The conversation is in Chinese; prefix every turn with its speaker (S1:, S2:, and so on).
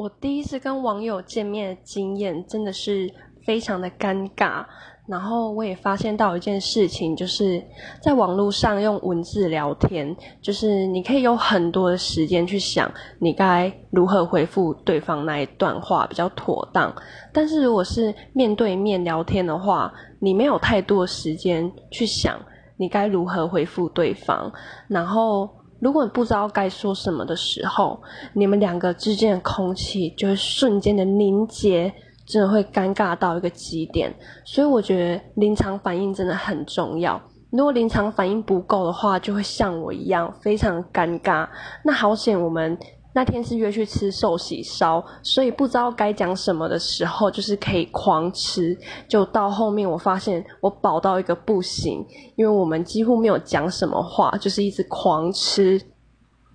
S1: 我第一次跟网友见面的经验真的是非常的尴尬，然后我也发现到一件事情，就是在网络上用文字聊天，就是你可以有很多的时间去想你该如何回复对方那一段话比较妥当，但是如果是面对面聊天的话，你没有太多时间去想你该如何回复对方，然后。如果你不知道该说什么的时候，你们两个之间的空气就会瞬间的凝结，真的会尴尬到一个极点。所以我觉得临场反应真的很重要。如果临场反应不够的话，就会像我一样非常尴尬。那好险我们。那天是约去吃寿喜烧，所以不知道该讲什么的时候，就是可以狂吃。就到后面，我发现我饱到一个不行，因为我们几乎没有讲什么话，就是一直狂吃。